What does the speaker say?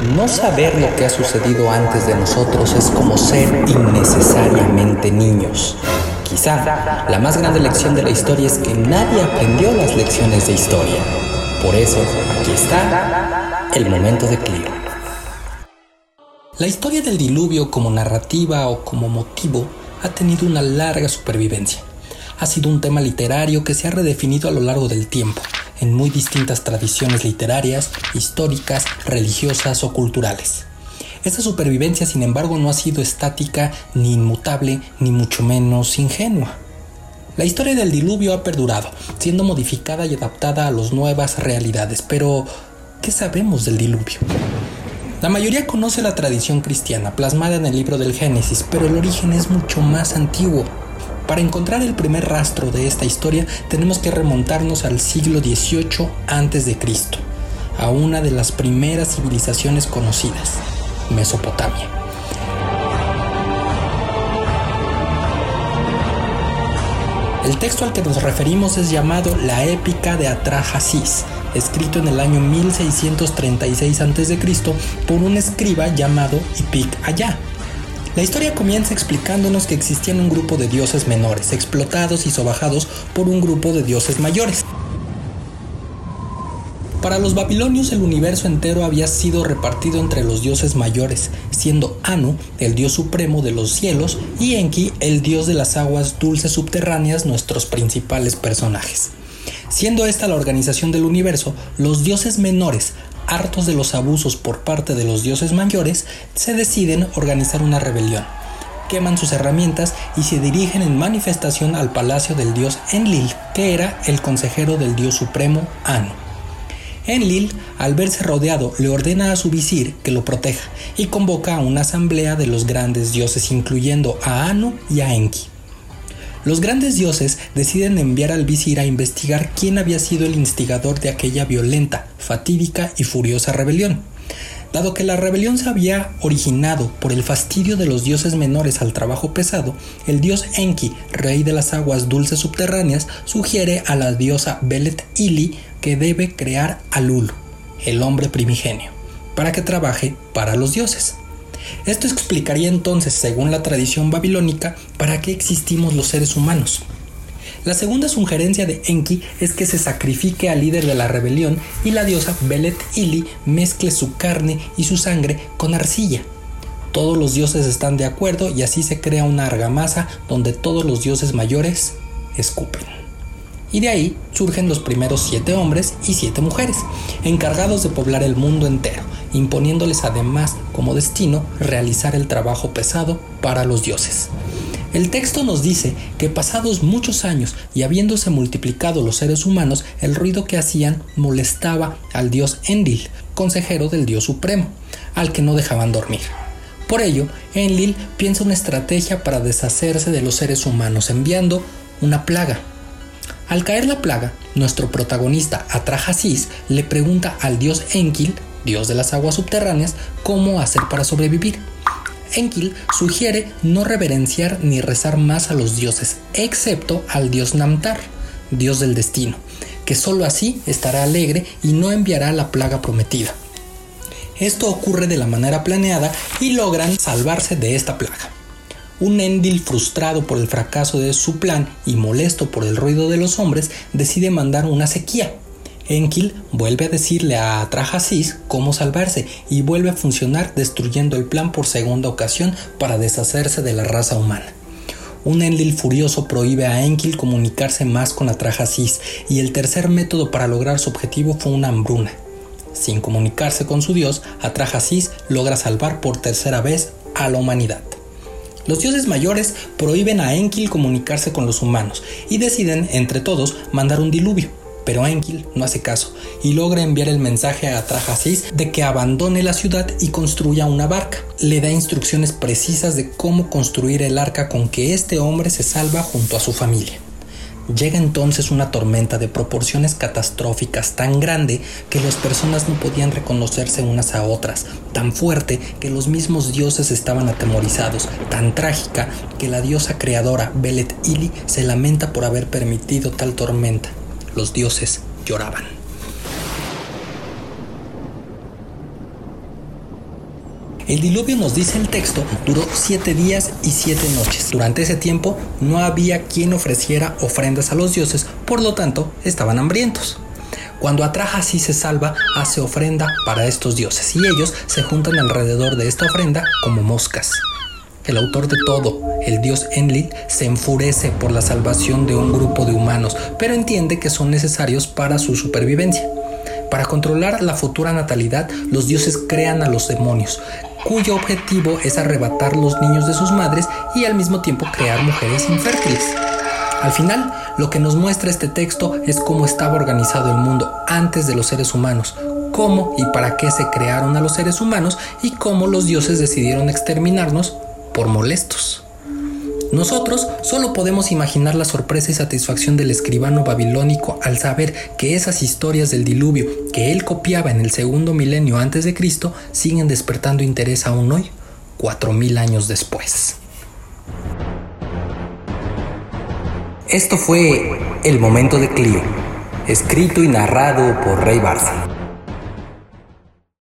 No saber lo que ha sucedido antes de nosotros es como ser innecesariamente niños. Quizá la más grande lección de la historia es que nadie aprendió las lecciones de historia. Por eso, aquí está el momento de Clio. La historia del diluvio como narrativa o como motivo ha tenido una larga supervivencia. Ha sido un tema literario que se ha redefinido a lo largo del tiempo en muy distintas tradiciones literarias, históricas, religiosas o culturales. Esta supervivencia, sin embargo, no ha sido estática, ni inmutable, ni mucho menos ingenua. La historia del diluvio ha perdurado, siendo modificada y adaptada a las nuevas realidades, pero ¿qué sabemos del diluvio? La mayoría conoce la tradición cristiana plasmada en el libro del Génesis, pero el origen es mucho más antiguo. Para encontrar el primer rastro de esta historia tenemos que remontarnos al siglo XVIII a.C., a una de las primeras civilizaciones conocidas, Mesopotamia. El texto al que nos referimos es llamado la Épica de Atrahasis, escrito en el año 1636 a.C. por un escriba llamado Ipic Ayá, la historia comienza explicándonos que existían un grupo de dioses menores, explotados y sobajados por un grupo de dioses mayores. Para los babilonios el universo entero había sido repartido entre los dioses mayores, siendo Anu el dios supremo de los cielos y Enki el dios de las aguas dulces subterráneas nuestros principales personajes. Siendo esta la organización del universo, los dioses menores, hartos de los abusos por parte de los dioses mayores, se deciden organizar una rebelión. Queman sus herramientas y se dirigen en manifestación al palacio del dios Enlil, que era el consejero del dios supremo Anu. Enlil, al verse rodeado, le ordena a su visir que lo proteja y convoca a una asamblea de los grandes dioses, incluyendo a Anu y a Enki. Los grandes dioses deciden enviar al visir a investigar quién había sido el instigador de aquella violenta, fatídica y furiosa rebelión. Dado que la rebelión se había originado por el fastidio de los dioses menores al trabajo pesado, el dios Enki, rey de las aguas dulces subterráneas, sugiere a la diosa Belet Ili que debe crear a Lulu, el hombre primigenio, para que trabaje para los dioses. Esto explicaría entonces, según la tradición babilónica, para qué existimos los seres humanos. La segunda sugerencia de Enki es que se sacrifique al líder de la rebelión y la diosa Belet Ili mezcle su carne y su sangre con arcilla. Todos los dioses están de acuerdo y así se crea una argamasa donde todos los dioses mayores escupen. Y de ahí surgen los primeros siete hombres y siete mujeres, encargados de poblar el mundo entero, imponiéndoles además como destino realizar el trabajo pesado para los dioses. El texto nos dice que pasados muchos años y habiéndose multiplicado los seres humanos, el ruido que hacían molestaba al dios Enlil, consejero del dios supremo, al que no dejaban dormir. Por ello, Enlil piensa una estrategia para deshacerse de los seres humanos enviando una plaga. Al caer la plaga, nuestro protagonista Atrahasis le pregunta al dios Enkil dios de las aguas subterráneas, cómo hacer para sobrevivir. Enkil sugiere no reverenciar ni rezar más a los dioses, excepto al dios Namtar, dios del destino, que sólo así estará alegre y no enviará la plaga prometida. Esto ocurre de la manera planeada y logran salvarse de esta plaga. Un Endil frustrado por el fracaso de su plan y molesto por el ruido de los hombres decide mandar una sequía, Enkil vuelve a decirle a Trajasis cómo salvarse y vuelve a funcionar destruyendo el plan por segunda ocasión para deshacerse de la raza humana. Un Enlil furioso prohíbe a Enkil comunicarse más con Atrahasis y el tercer método para lograr su objetivo fue una hambruna. Sin comunicarse con su dios, Atrahasis logra salvar por tercera vez a la humanidad. Los dioses mayores prohíben a Enkil comunicarse con los humanos y deciden entre todos mandar un diluvio pero Enkil no hace caso y logra enviar el mensaje a Trajasis de que abandone la ciudad y construya una barca. Le da instrucciones precisas de cómo construir el arca con que este hombre se salva junto a su familia. Llega entonces una tormenta de proporciones catastróficas tan grande que las personas no podían reconocerse unas a otras, tan fuerte que los mismos dioses estaban atemorizados, tan trágica que la diosa creadora Belet Ili se lamenta por haber permitido tal tormenta los dioses lloraban. El diluvio, nos dice el texto, duró siete días y siete noches. Durante ese tiempo no había quien ofreciera ofrendas a los dioses, por lo tanto estaban hambrientos. Cuando Atraja sí se salva, hace ofrenda para estos dioses y ellos se juntan alrededor de esta ofrenda como moscas. El autor de todo, el dios Enlil, se enfurece por la salvación de un grupo de humanos, pero entiende que son necesarios para su supervivencia. Para controlar la futura natalidad, los dioses crean a los demonios, cuyo objetivo es arrebatar los niños de sus madres y al mismo tiempo crear mujeres infértiles. Al final, lo que nos muestra este texto es cómo estaba organizado el mundo antes de los seres humanos, cómo y para qué se crearon a los seres humanos y cómo los dioses decidieron exterminarnos por molestos. Nosotros solo podemos imaginar la sorpresa y satisfacción del escribano babilónico al saber que esas historias del diluvio que él copiaba en el segundo milenio antes de Cristo siguen despertando interés aún hoy, cuatro mil años después. Esto fue El Momento de Clio, escrito y narrado por Rey Barça.